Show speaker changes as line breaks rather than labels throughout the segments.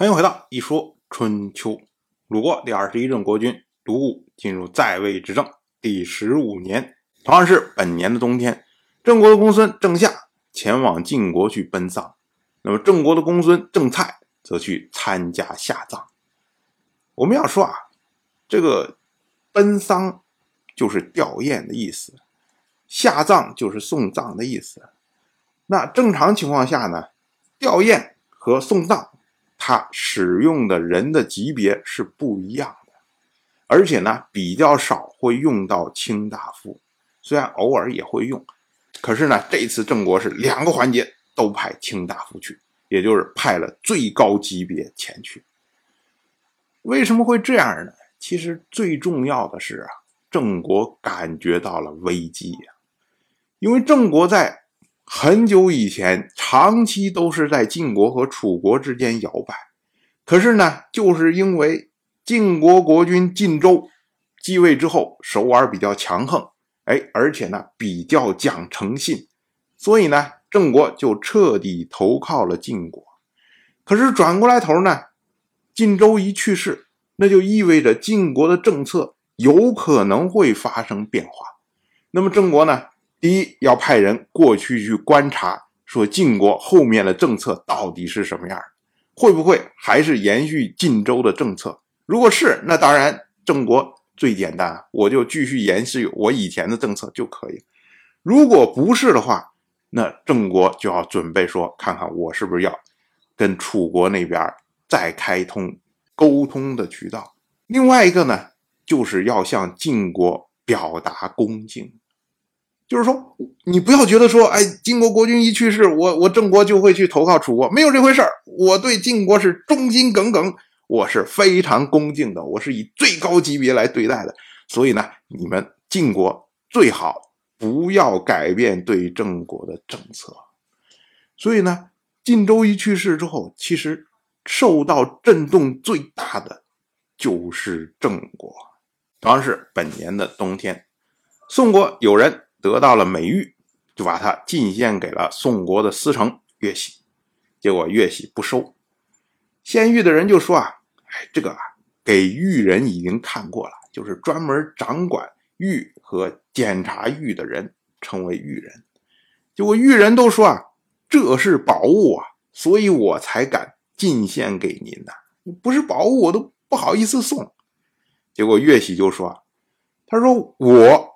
欢迎回到《一说春秋》。鲁国第二十一任国君鲁武进入在位执政第十五年，同样是本年的冬天，郑国的公孙郑夏前往晋国去奔丧，那么郑国的公孙郑蔡则去参加下葬。我们要说啊，这个奔丧就是吊唁的意思，下葬就是送葬的意思。那正常情况下呢，吊唁和送葬，它使用的人的级别是不一样的，而且呢比较少会用到卿大夫，虽然偶尔也会用，可是呢这次郑国是两个环节都派卿大夫去，也就是派了最高级别前去。为什么会这样呢？其实最重要的是啊，郑国感觉到了危机呀，因为郑国在。很久以前，长期都是在晋国和楚国之间摇摆。可是呢，就是因为晋国国君晋州继位之后，手腕比较强横，哎，而且呢比较讲诚信，所以呢，郑国就彻底投靠了晋国。可是转过来头呢，晋州一去世，那就意味着晋国的政策有可能会发生变化。那么郑国呢？第一，要派人过去去观察，说晋国后面的政策到底是什么样会不会还是延续晋州的政策？如果是，那当然郑国最简单，我就继续延续我以前的政策就可以。如果不是的话，那郑国就要准备说，看看我是不是要跟楚国那边再开通沟通的渠道。另外一个呢，就是要向晋国表达恭敬。就是说，你不要觉得说，哎，晋国国君一去世，我我郑国就会去投靠楚国，没有这回事儿。我对晋国是忠心耿耿，我是非常恭敬的，我是以最高级别来对待的。所以呢，你们晋国最好不要改变对郑国的政策。所以呢，晋州一去世之后，其实受到震动最大的就是郑国。同样是本年的冬天，宋国有人。得到了美玉，就把它进献给了宋国的司城乐喜，结果乐喜不收。献玉的人就说啊，哎，这个啊，给玉人已经看过了，就是专门掌管玉和检查玉的人称为玉人。结果玉人都说啊，这是宝物啊，所以我才敢进献给您的，不是宝物我都不好意思送。结果乐喜就说，他说我。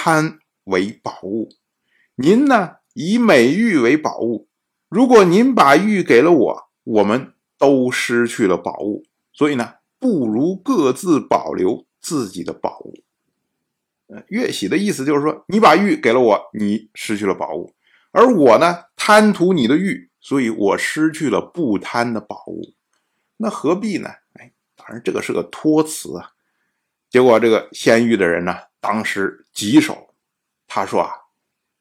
贪为宝物，您呢以美玉为宝物。如果您把玉给了我，我们都失去了宝物。所以呢，不如各自保留自己的宝物。呃，乐喜的意思就是说，你把玉给了我，你失去了宝物；而我呢，贪图你的玉，所以我失去了不贪的宝物。那何必呢？哎，当然这个是个托词啊。结果这个献玉的人呢？当时棘手，他说啊，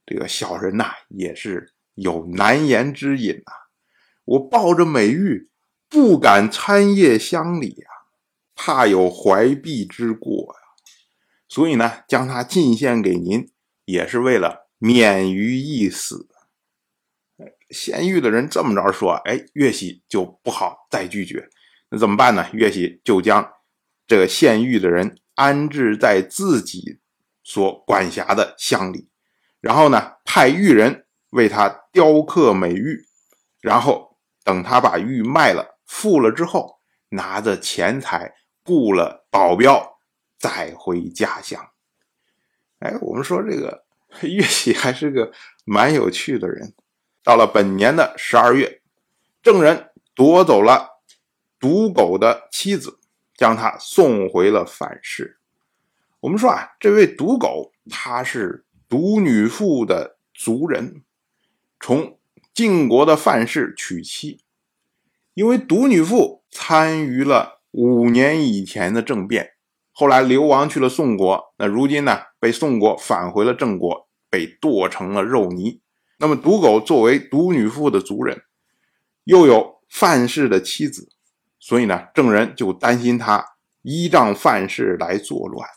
这个小人呐也是有难言之隐呐。我抱着美玉，不敢参谒乡里啊，怕有怀璧之过呀。所以呢，将他进献给您，也是为了免于一死。献玉的人这么着说，哎，岳喜就不好再拒绝。那怎么办呢？岳喜就将这个献玉的人。安置在自己所管辖的乡里，然后呢，派玉人为他雕刻美玉，然后等他把玉卖了、付了之后，拿着钱财雇了保镖，再回家乡。哎，我们说这个 岳喜还是个蛮有趣的人。到了本年的十二月，郑人夺走了赌狗的妻子。将他送回了范氏。我们说啊，这位毒狗他是独女妇的族人，从晋国的范氏娶妻。因为独女妇参与了五年以前的政变，后来流亡去了宋国。那如今呢，被宋国返回了郑国，被剁成了肉泥。那么毒狗作为独女妇的族人，又有范氏的妻子。所以呢，郑人就担心他依仗范氏来作乱，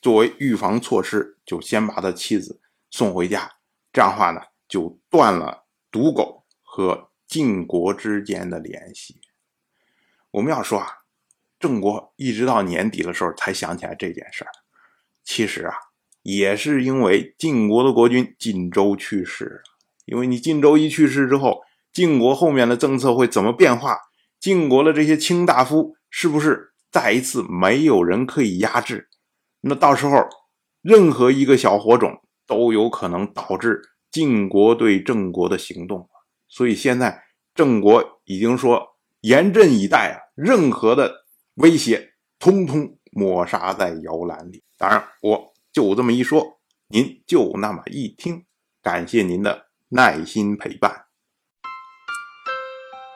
作为预防措施，就先把他妻子送回家。这样话呢，就断了毒狗和晋国之间的联系。我们要说啊，郑国一直到年底的时候才想起来这件事儿，其实啊，也是因为晋国的国君晋州去世。因为你晋州一去世之后，晋国后面的政策会怎么变化？晋国的这些卿大夫是不是再一次没有人可以压制？那到时候任何一个小火种都有可能导致晋国对郑国的行动。所以现在郑国已经说严阵以待啊，任何的威胁通通抹杀在摇篮里。当然，我就这么一说，您就那么一听，感谢您的。耐心陪伴。